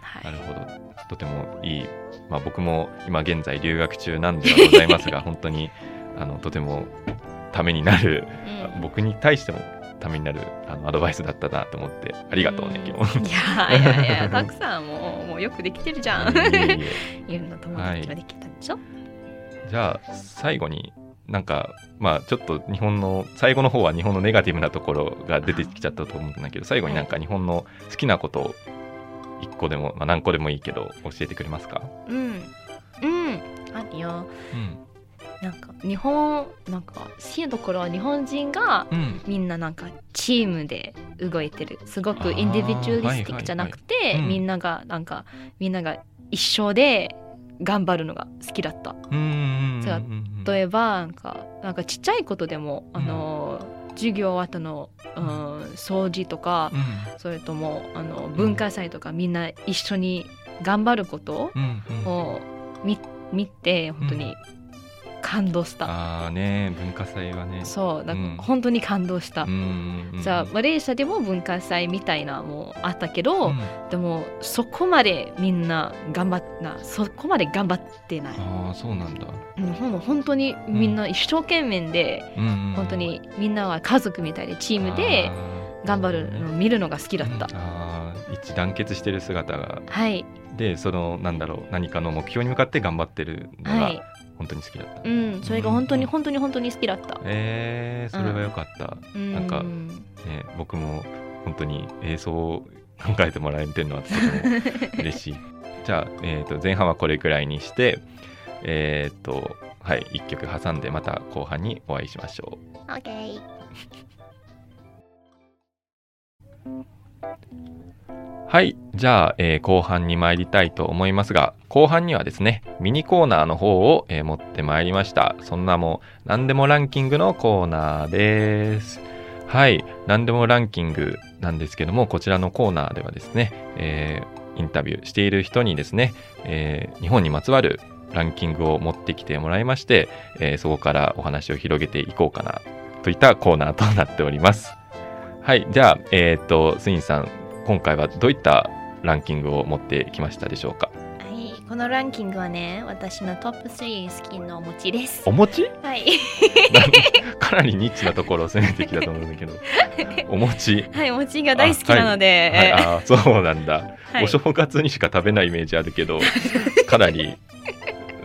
Speaker 3: は
Speaker 2: ないるほど。とてもいい、まあ、僕も今現在留学中なんではございますが 本当にあのとてもためになる
Speaker 3: うん。
Speaker 2: 僕に対してもためになるあのアドバイスだったなと思ってありがとうね今日。
Speaker 3: いやいやいやたくさんもうもうよくできてるじゃん。
Speaker 2: い。えい
Speaker 3: ろんな友達ができたんでしょ、
Speaker 2: じゃあ最後になんかまあちょっと日本の最後の方は日本のネガティブなところが出てきちゃったと思うんだけど最後になんか日本の好きなことを1個でも、まあ、何個でもいいけど教えてくれますか、
Speaker 3: うん。うん。あるよ。
Speaker 2: うん
Speaker 3: なんか日本なんか好きなところは日本人が
Speaker 2: うん。
Speaker 3: みんななんかチームで動いてる。すごくインディビジュアリスティックじゃなくて、
Speaker 2: はいはいはい。うん。
Speaker 3: みんながなんかみんなが一緒で頑張るのが好きだった。例えばなんかなんかちっちゃいことでもあの、授業後の、うん、掃除とか、
Speaker 2: うん。
Speaker 3: それともあの文化祭とかみんな一緒に頑張ること
Speaker 2: うんうん。
Speaker 3: を見見て本当に感動した、
Speaker 2: ああね文化祭はね。
Speaker 3: そうだ
Speaker 2: うん。
Speaker 3: 本当に感動した、
Speaker 2: うんうんうん
Speaker 3: じゃあマレーシアでも文化祭みたいなもあったけど、
Speaker 2: うん。
Speaker 3: でもそこまでみんな頑張っなそこまで頑張ってない、
Speaker 2: ああそうなんだ、
Speaker 3: うん、ほん本当にみんな一生懸命で、本当にみんなは家族みたいでチームで頑張るのを見るのが好きだった、
Speaker 2: うん。あー一致団結してる姿が。
Speaker 3: はい。
Speaker 2: でそのなんだろう何かの目標に向かって頑張ってるのが
Speaker 3: はい
Speaker 2: 本当に好きだった、
Speaker 3: うんそれが本当に
Speaker 2: うん
Speaker 3: 本当に本当に好きだった、
Speaker 2: えー、それはよかった、
Speaker 3: うん、
Speaker 2: なんかね、僕も本当に映像を考えてもらえてるのはとても嬉しい。じゃあ、えー、と前半はこれくらいにしてえっ、とはい1曲挟んでまた後半にお会いしましょう。
Speaker 3: OK
Speaker 2: はい。じゃあ、えー後半に参りたいと思いますが、後半にはですね、ミニコーナーの方を、えー持ってまいりました。そんなもう、何でもランキングのコーナーです。はい。何でもランキングなんですけども、こちらのコーナーではですね、えーインタビューしている人にですね、え日本にまつわるランキングを持ってきてもらいまして、えそこからお話を広げていこうかな、といったコーナーとなっております。はい。じゃあ、えっ、と、スインさん、今回はどういったランキングを持ってきましたでしょうか？
Speaker 3: はい、このランキングはね、私のトップ3好きなお餅です。
Speaker 2: お餅？
Speaker 3: はい。
Speaker 2: かなりニッチなところを攻めてきたと思うんだけど。お餅？
Speaker 3: はい、お餅が大好きなので、
Speaker 2: はい、ああそうなんだ、
Speaker 3: はい。
Speaker 2: お正月にしか食べないイメージあるけどかなり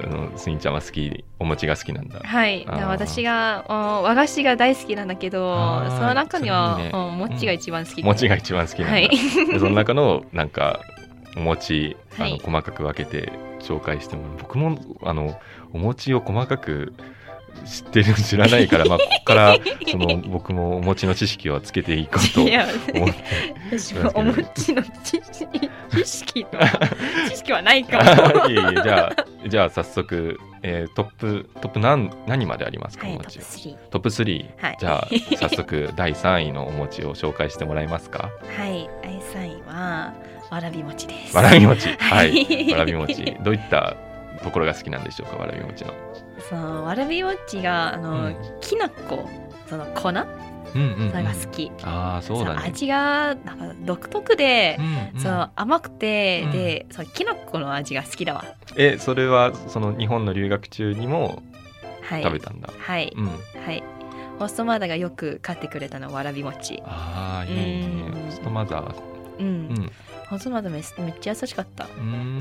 Speaker 2: あのスインちゃんは好きお餅が好きなんだ。
Speaker 3: はい、私がお和菓子が大好きなんだけどその中には
Speaker 2: ね。
Speaker 3: お餅が一番好き、
Speaker 2: 餅が一番好きなんだ、
Speaker 3: はい。
Speaker 2: でその中のなんかお餅あの
Speaker 3: はい
Speaker 2: 細かく分けて紹介してもらう。僕もあのお餅を細かく知ってる知らないから、まあ、ここからその僕もお餅の知識をつけていこうと思って
Speaker 3: 私はお餅の知識知識知識はないかも。
Speaker 2: いえいえじゃあじゃあ早速、えートップトップ何何までありますか、
Speaker 3: は？いトップ
Speaker 2: お餅は
Speaker 3: 3
Speaker 2: トップ3、
Speaker 3: はい。
Speaker 2: じゃあ早速 第3位のお餅を紹介してもらえますか？
Speaker 3: はい。第3位はわらび餅です。
Speaker 2: わらび餅。は
Speaker 3: はい
Speaker 2: い。わらび餅。どういったところが好きなんでしょうかわらび餅の
Speaker 3: そのわらび餅があの、
Speaker 2: うん。
Speaker 3: きな粉その粉？
Speaker 2: うんうん、
Speaker 3: それが好き、
Speaker 2: ああそうだね。
Speaker 3: 味がなんか独特で、
Speaker 2: うんうん。
Speaker 3: そう甘くて、
Speaker 2: うん。
Speaker 3: でそうきな粉の味が好きだわ。
Speaker 2: えそれはその日本の留学中にも
Speaker 3: はい。
Speaker 2: 食べたんだ。
Speaker 3: はい、
Speaker 2: うん。
Speaker 3: はい。ホストマザーがよく買ってくれたのはわらび餅
Speaker 2: ああ、いいね。
Speaker 3: うん。
Speaker 2: ホストマザー。
Speaker 3: うん、
Speaker 2: うん。
Speaker 3: ホストマザーめめっちゃ優しかった。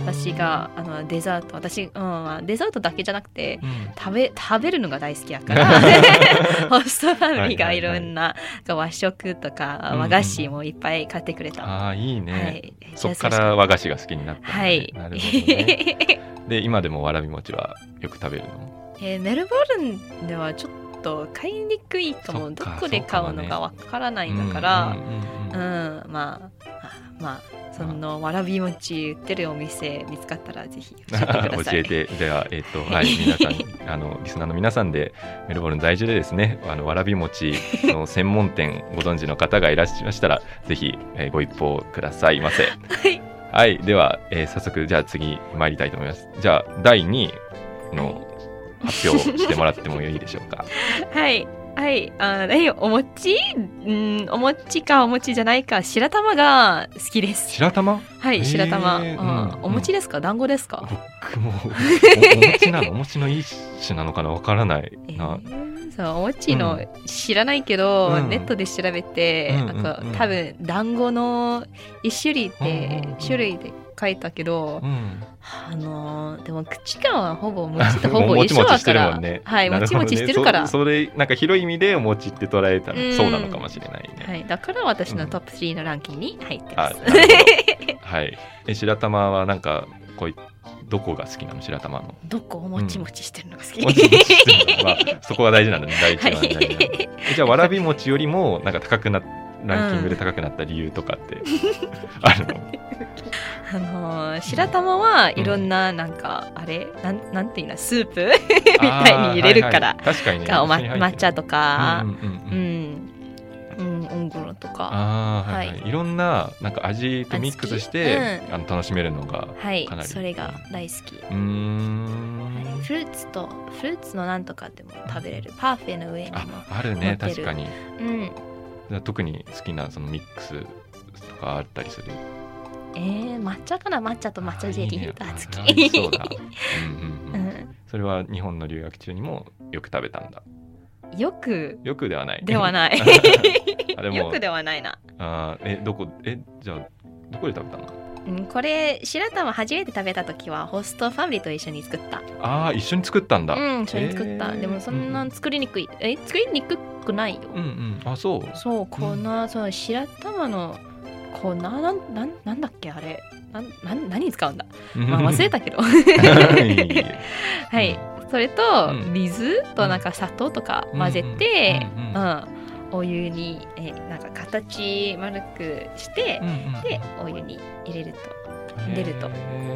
Speaker 3: 私があのデザート。私、うんまあ、デザートだけじゃなくて
Speaker 2: うん。
Speaker 3: 食べ食べるのが大好きやから。ホストファミリーがいろんな和食とか
Speaker 2: うん。
Speaker 3: 和菓子もいっぱい買ってくれた、
Speaker 2: ああ、いいね。
Speaker 3: はい、
Speaker 2: そっから和菓子が好きになったね、
Speaker 3: はい
Speaker 2: なるほどね。で、今でもわらび餅はよく食べるの？
Speaker 3: えーメルボルンではちょっと買いにくいかもどこで買うのかわからないんだから。
Speaker 2: うんうんうんうん。
Speaker 3: うんまああまあそのわらび餅売ってるお店見つかったらぜひ教えてください
Speaker 2: 教えて、では、えっ、と、はい、皆さん、あの、リスナーの皆さんで、メルボルン在住でですね、あの、わらび餅の専門店、ご存知の方がいらっしゃいましたら、ぜひ、えーご一報くださいませ。
Speaker 3: はい
Speaker 2: はい、では、えー早速、じゃあ次、参りたいと思います。じゃあ、第2位の発表してもらってもいいでしょうか。
Speaker 3: はい。はい。あえ、お餅？うん、お餅かお餅じゃないか、白玉が好きです。
Speaker 2: 白玉？
Speaker 3: はい、白玉。
Speaker 2: うん
Speaker 3: うん。お餅ですか？団子ですか、
Speaker 2: 僕もお お餅なの？お餅の一種なのかな？わからない
Speaker 3: え
Speaker 2: な、
Speaker 3: ーそう、お餅の、知らないけど、
Speaker 2: うん。
Speaker 3: ネットで調べて、
Speaker 2: うん
Speaker 3: なんか
Speaker 2: うんうん。
Speaker 3: 多分、団子の一種類
Speaker 2: うんうん
Speaker 3: で
Speaker 2: うん、
Speaker 3: 種類で書いたけど、
Speaker 2: うん、
Speaker 3: あのーでも口感はほぼ餅と ほぼ一緒だから、
Speaker 2: もんね。
Speaker 3: はい、もちもちしてるから。
Speaker 2: そそれなんか広い意味でお餅って捉えたら
Speaker 3: うん
Speaker 2: そうなのかもしれないね、
Speaker 3: はい、だから私のトップ3のランキングに入ってます。
Speaker 2: あなるほど。はい。え白玉はなんかこういどこが好きなの？白玉の。
Speaker 3: どこをもちもちしてるのが好き、
Speaker 2: もちもちしてるの？まあ そこが大事なんだね。第一番
Speaker 3: はい
Speaker 2: じゃあわらび餅よりもなんか高くなランキングで高くなった理由とかってあるの、
Speaker 3: あのー白玉はいろんななんか、あれ？なんなんていうの？スープ？みたいに入れるから、
Speaker 2: はいはい確かにね。
Speaker 3: かお抹茶とか。
Speaker 2: うんうんうん
Speaker 3: う
Speaker 2: うん。
Speaker 3: ん、うん、オンゴロとか
Speaker 2: ああはい、はい
Speaker 3: はい
Speaker 2: い、ろんななんか味とミックスして、
Speaker 3: うん
Speaker 2: あの楽しめるのが
Speaker 3: はい
Speaker 2: かなり
Speaker 3: それが大好き、
Speaker 2: うーん
Speaker 3: フルーツとフルーツのなんとかでも食べれるパーフェの上にも
Speaker 2: ああるね確かに
Speaker 3: うん
Speaker 2: 特に好きなそのミックスとかあったりする
Speaker 3: えー、抹茶かな？抹茶と抹茶ゼリーが好き
Speaker 2: あいいね。あそうだ、うんうんうん。
Speaker 3: うん。
Speaker 2: それは日本の留学中にもよく食べたんだ。
Speaker 3: よく。
Speaker 2: よくではない。
Speaker 3: ではない。
Speaker 2: あでも。
Speaker 3: よくではないな。
Speaker 2: あーえどこえじゃあどこで食べたの？
Speaker 3: うん、これ白玉初めて食べた時はホストファミリーと一緒に作った。
Speaker 2: ああ一緒に作ったんだ、
Speaker 3: うん一緒に作った、でもそんな作りにくい、え作りにくくないよ、
Speaker 2: うんうん。あそう。
Speaker 3: そう粉、そう白玉の粉なんなんなんだっけあれ。なんなん何に使うんだ、まあ、忘れたけど。はい。それと
Speaker 2: うん。
Speaker 3: 水となんか砂糖とか混ぜて
Speaker 2: うん
Speaker 3: お湯にえなんか形丸くしてでお湯に入れると。出ると。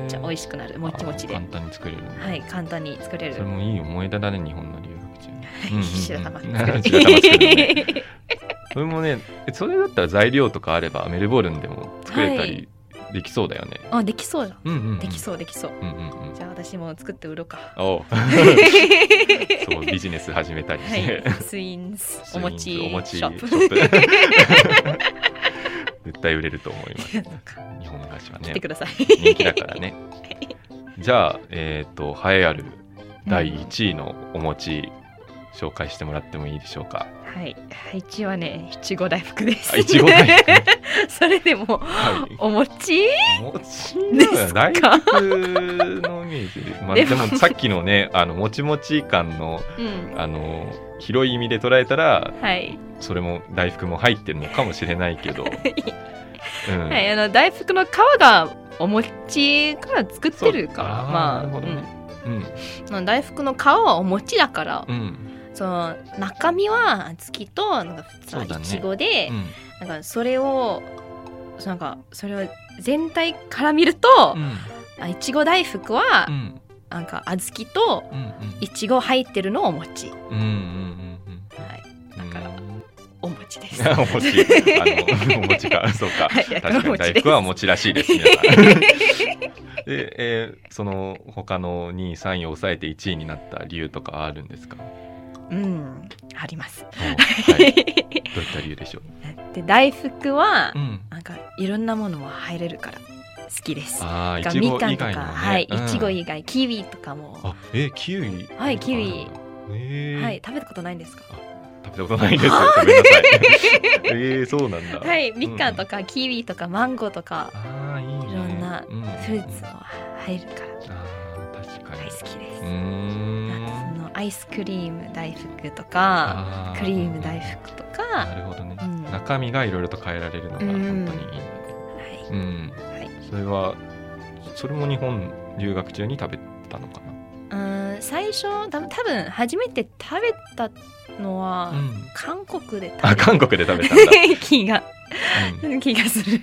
Speaker 3: じゃあ美味しくなる。もちもちで。
Speaker 2: 簡単に作れるね。
Speaker 3: はい簡単に作れる。
Speaker 2: それもいい思い出だね日本の留学中。にうんうんうん。
Speaker 3: 白玉
Speaker 2: 作る。ねそれもねえそれだったら材料とかあればメルボルンでも作れた
Speaker 3: は
Speaker 2: りできそうだよね、
Speaker 3: あできそうだ
Speaker 2: うんうんうん。
Speaker 3: できそうできそう。
Speaker 2: うんうんうん。
Speaker 3: じゃあ私も作って売ろうか。
Speaker 2: お。う そうビジネス始めたり
Speaker 3: は
Speaker 2: して、
Speaker 3: い。スインスお餅
Speaker 2: お餅
Speaker 3: ショップ。
Speaker 2: 絶対売れると思います。日本の菓子はね。
Speaker 3: 来てください。
Speaker 2: 人気だからね。じゃあえっ、と栄えある第1位のお餅紹介してもらってもいいでしょうか、
Speaker 3: はい。一位はねいちご大福です
Speaker 2: あいちご大福？
Speaker 3: それでも
Speaker 2: はい。
Speaker 3: お餅？
Speaker 2: お餅
Speaker 3: ですか？
Speaker 2: 大福のイメージ。で、まあ、
Speaker 3: でも
Speaker 2: さっきのねあのもちもち感の
Speaker 3: うん。
Speaker 2: あの広い意味で捉えたら
Speaker 3: はい、
Speaker 2: それも大福も入ってるのかもしれないけど、うん。
Speaker 3: はい、あの大福の皮がお餅から作ってるからまあ
Speaker 2: なるほどね。うん。
Speaker 3: うん、大福の皮はお餅だから、
Speaker 2: うん
Speaker 3: その中身は小豆となんか普通いちごで、
Speaker 2: うん。
Speaker 3: なんかそれをなんかそれを全体から見ると
Speaker 2: う、
Speaker 3: いちご大福は、
Speaker 2: うん。
Speaker 3: なんか小豆といちご入ってるのお餅、はい、
Speaker 2: うんうんうん。うん
Speaker 3: だから
Speaker 2: うん
Speaker 3: お餅です。
Speaker 2: お餅。あの お餅か。そうか。
Speaker 3: はい。
Speaker 2: 確かに大福はお餅らしいです皆さんで、えーその他の2位3位を抑えて1位になった理由とかあるんですか？
Speaker 3: うん、あります。
Speaker 2: おはいどういった理由でしょう？
Speaker 3: で大福は、
Speaker 2: うん
Speaker 3: なんかいろんなものも入れるから好きです。
Speaker 2: あ
Speaker 3: みかんとか、
Speaker 2: ね
Speaker 3: はい、いちご
Speaker 2: うん
Speaker 3: 以外、キウイとかも。
Speaker 2: あえキウイ？
Speaker 3: はいキウイ
Speaker 2: えー
Speaker 3: はい食べたことないんですか？
Speaker 2: 食べたことないんなさい。えー、そうなんだ。
Speaker 3: はいみかんと
Speaker 2: か。
Speaker 3: かキウイとかマンゴーとか
Speaker 2: ああ、いいね。
Speaker 3: いろんな
Speaker 2: うん
Speaker 3: フルーツも入るから
Speaker 2: ああ、確かに。
Speaker 3: 大好きです
Speaker 2: うーん。
Speaker 3: アイスクリーム大福とか
Speaker 2: あ
Speaker 3: クリーム大福とか
Speaker 2: なるほどね、
Speaker 3: うん。
Speaker 2: 中身がいろいろと変えられるのが本当にいいんだね。
Speaker 3: はい。
Speaker 2: うん。
Speaker 3: はい。
Speaker 2: それは、それも日本留学中に食べたのかな？
Speaker 3: うん最初多分多分初めて食べたのは、
Speaker 2: うん。
Speaker 3: 韓国で
Speaker 2: あ、
Speaker 3: 食
Speaker 2: 韓国で食べた
Speaker 3: 気が。
Speaker 2: うん
Speaker 3: 気がする、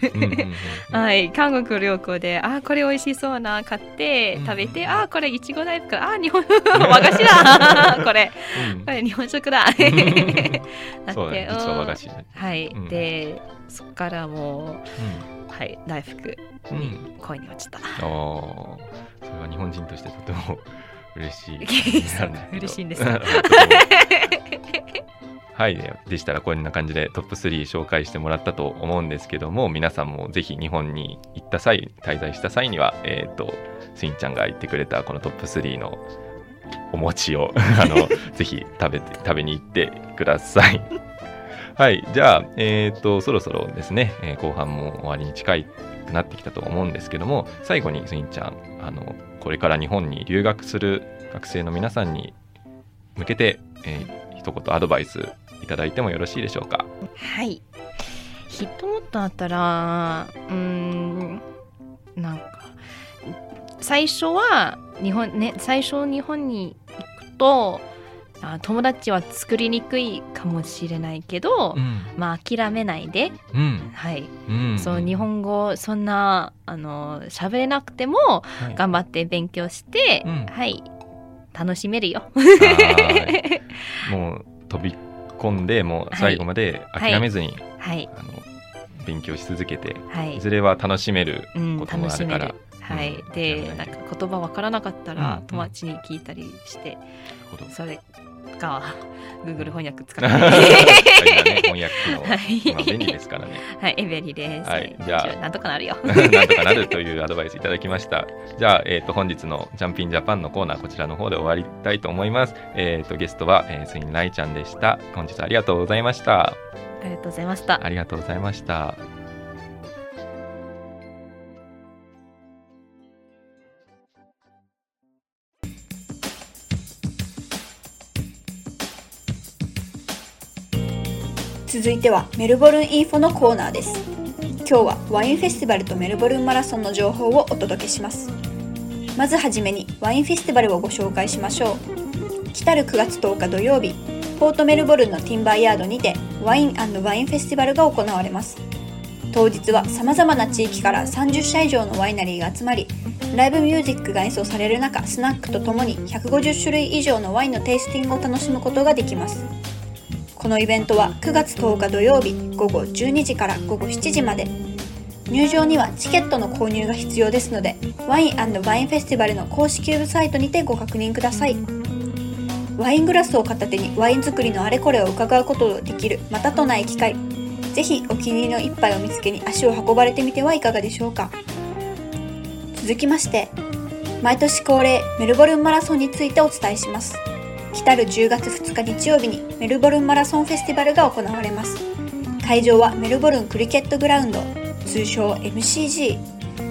Speaker 3: はい。韓国旅行であこれ美味しそうな買って
Speaker 2: うん。
Speaker 3: 食べて、あこれいちご大福あ日本和菓子だこれ。
Speaker 2: うん
Speaker 3: これ日本食だ。
Speaker 2: そうだね。
Speaker 3: て
Speaker 2: 実は和菓子ね。
Speaker 3: はい、
Speaker 2: うん。
Speaker 3: でそっからもうはい大福に恋に落ちた、
Speaker 2: ああ、それは日本人としてとても嬉しい。
Speaker 3: 嬉しいんです
Speaker 2: はい、でしたらこんな感じでトップ3紹介してもらったと思うんですけども、皆さんもぜひ日本に行った際、滞在した際には、えっ、と、スインちゃんが言ってくれたこのトップ3のお餅を あのぜひ食べて食べに行ってください。はい、じゃあ、えっ、と、そろそろですね、えー後半も終わりに近いくなってきたと思うんですけども、最後にスインちゃん、あの、これから日本に留学する学生の皆さんに向けて、えー一言アドバイスいただいてもよろしいでしょうか？
Speaker 3: はい一言だったらうーんなんか最初は日本ね最初日本に行くとあ友達は作りにくいかもしれないけど、
Speaker 2: ん、
Speaker 3: まあ諦めないで、
Speaker 2: うん、
Speaker 3: はい、
Speaker 2: うん、
Speaker 3: そう日本語そんなあの喋れなくても
Speaker 2: はい。
Speaker 3: 頑張って勉強して、
Speaker 2: うん。
Speaker 3: はい。楽しめるよ。
Speaker 2: はい。もう飛び込んで、もう最後まで諦めずに、
Speaker 3: はい。
Speaker 2: あの勉強し続けて、
Speaker 3: はい。
Speaker 2: いずれは楽しめる
Speaker 3: うん、
Speaker 2: こともあるから。。
Speaker 3: はい、
Speaker 2: うん。
Speaker 3: で
Speaker 2: な
Speaker 3: んか言葉わからなかったら、
Speaker 2: うん。
Speaker 3: 友達に聞いたりしてそれが Google 翻訳使
Speaker 2: 今
Speaker 3: って
Speaker 2: ね、翻訳機能、
Speaker 3: はい
Speaker 2: 今便利ですからね。
Speaker 3: はいエベリです、
Speaker 2: はいじゃあ
Speaker 3: なんとかなるよ
Speaker 2: なんとかなるというアドバイスいただきました。じゃあ、えっ、と、本日のジャンピンジャパンのコーナー、こちらの方で終わりたいと思います。えっ、と、ゲストは、えー、スインライちゃんでした。本日はありがとうございました。
Speaker 3: ありがとうございました
Speaker 2: ありがとうございました。
Speaker 4: 続いてはメルボルンインフォのコーナーです。今日はワインフェスティバルとメルボルンマラソンの情報をお届けします。まずはじめにワインフェスティバルをご紹介しましょう。来たる9月10日土曜日ポートメルボルンのティンバーヤードにてワインワインフェスティバルが行われます。当日はさまざまな地域から30社以上のワイナリーが集まりライブミュージックが演奏される中スナックとともに150種類以上のワインのテイスティングを楽しむことができます。このイベントは9月10日土曜日午後12時から午後7時まで。入場にはチケットの購入が必要ですのでワインワインフェスティバルの公式ウェブサイトにてご確認ください。ワイングラスを片手にワイン作りのあれこれを伺うことができるまたとない機会。ぜひお気に入りの一杯を見つけに足を運ばれてみてはいかがでしょうか。続きまして毎年恒例メルボルンマラソンについてお伝えします。来る10月2日日曜日にメルボルンマラソンフェスティバルが行われます。会場はメルボルンクリケットグラウンド通称 MCG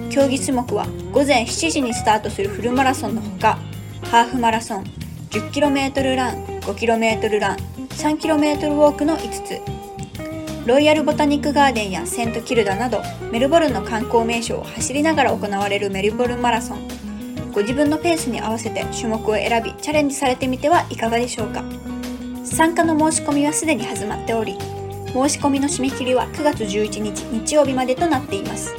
Speaker 4: 競技種目は午前7時にスタートするフルマラソンのほかハーフマラソン 10km ラン 5km ラン 3km ウォークの5つ。ロイヤルボタニックガーデンやセントキルダなどメルボルンの観光名所を走りながら行われるメルボルンマラソン。ご自分のペースに合わせて種目を選びチャレンジされてみてはいかがでしょうか。参加の申し込みはすでに始まっており申し込みの締め切りは9月11日日曜日までとなっています。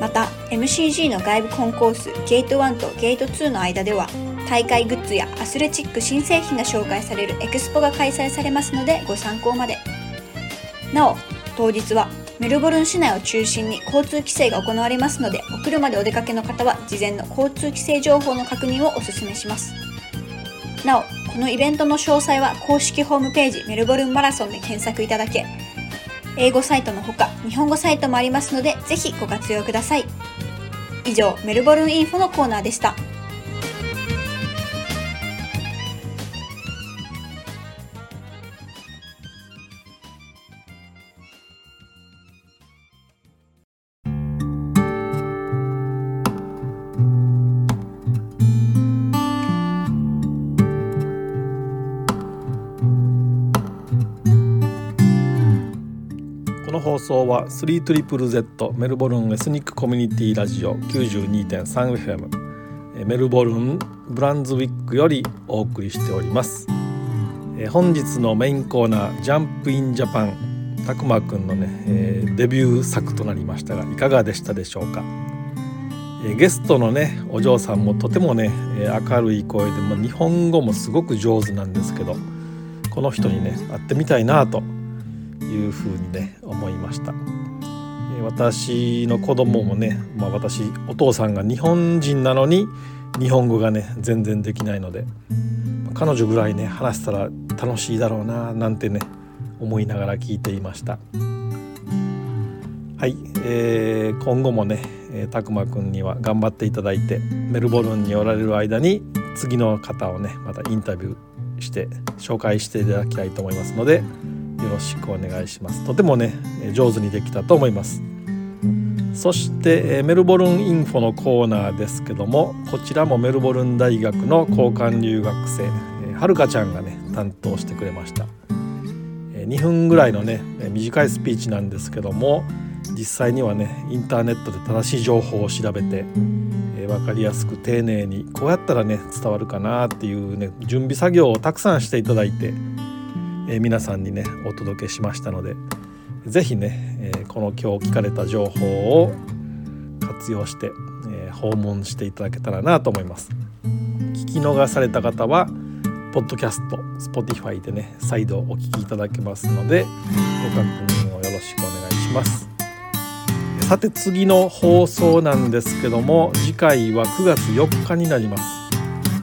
Speaker 4: また MCG の外部コンコースゲート1とゲート2の間では大会グッズやアスレチック新製品が紹介されるエクスポが開催されますのでご参考まで。なお当日はメルボルン市内を中心に交通規制が行われますのでお車でお出かけの方は事前の交通規制情報の確認をお勧めします。なおこのイベントの詳細は公式ホームページメルボルンマラソンで検索いただけ英語サイトのほか日本語サイトもありますのでぜひご活用ください。以上メルボルンインフォのコーナーでした。
Speaker 1: 送は 3ZZZ メルボルンエスニックコミュニティラジオ 92.3FM メルボルンブランズウィックよりお送りしております。本日のメインコーナー「ジャンプインジャパン」たくまくんのね、え、デビュー作となりましたがいかがでしたでしょうか、え、ゲストのねお嬢さんもとてもね、え、明るい声で、ま、日本語もすごく上手なんですけどこの人にね会ってみたいなというふうにね思いました、私の子供もね、まあ、私お父さんが日本人なのに日本語がね全然できないので彼女ぐらいね話したら楽しいだろうななんてね思いながら聞いていました。はい、えー、今後もね、えー、たくまくんには頑張っていただいてメルボルンにおられる間に次の方をねまたインタビューして紹介していただきたいと思いますのでよろしくお願いします。とてもね上手にできたと思います。そしてメルボルンインフォのコーナーですけどもこちらもメルボルン大学の交換留学生はるかちゃんがね担当してくれました。2分ぐらいのね短いスピーチなんですけども実際にはねインターネットで正しい情報を調べて、え、分かりやすく丁寧にこうやったらね伝わるかなっていうね準備作業をたくさんしていただいて、え、皆さんにねお届けしましたので是非ね、え、この今日聞かれた情報を活用して、え訪問していただけたらなと思います。聞き逃された方はポッドキャスト Spotify でね再度お聞きいただけますのでご確認をよろしくお願いしますさて次の放送なんですけども次回は9月4日になります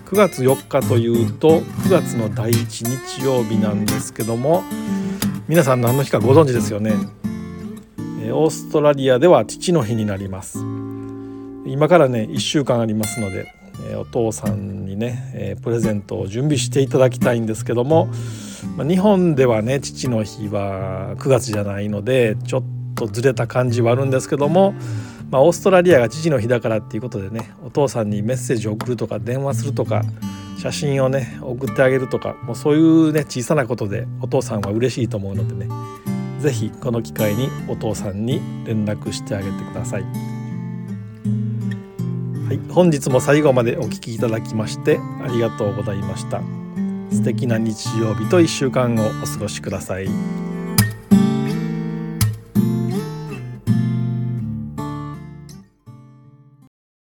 Speaker 1: 9月4日というと9月の第1日曜日なんですけども皆さん何の日かご存知ですよね。オーストラリアでは父の日になります。今からね1週間ありますのでお父さんにね、プレゼントを準備していただきたいんですけども、日本ではね父の日は9月じゃないのでちょっとずれた感じはあるんですけども、まあ、オーストラリアが父の日だからっていうことでねお父さんにメッセージを送るとか電話するとか写真をね送ってあげるとかもうそういうね小さなことでお父さんは嬉しいと思うのでね是非この機会にお父さんに連絡してあげてください。はい、本日も最後までお聴きいただきましてありがとうございました素敵な日曜日と1週間をお過ごしください。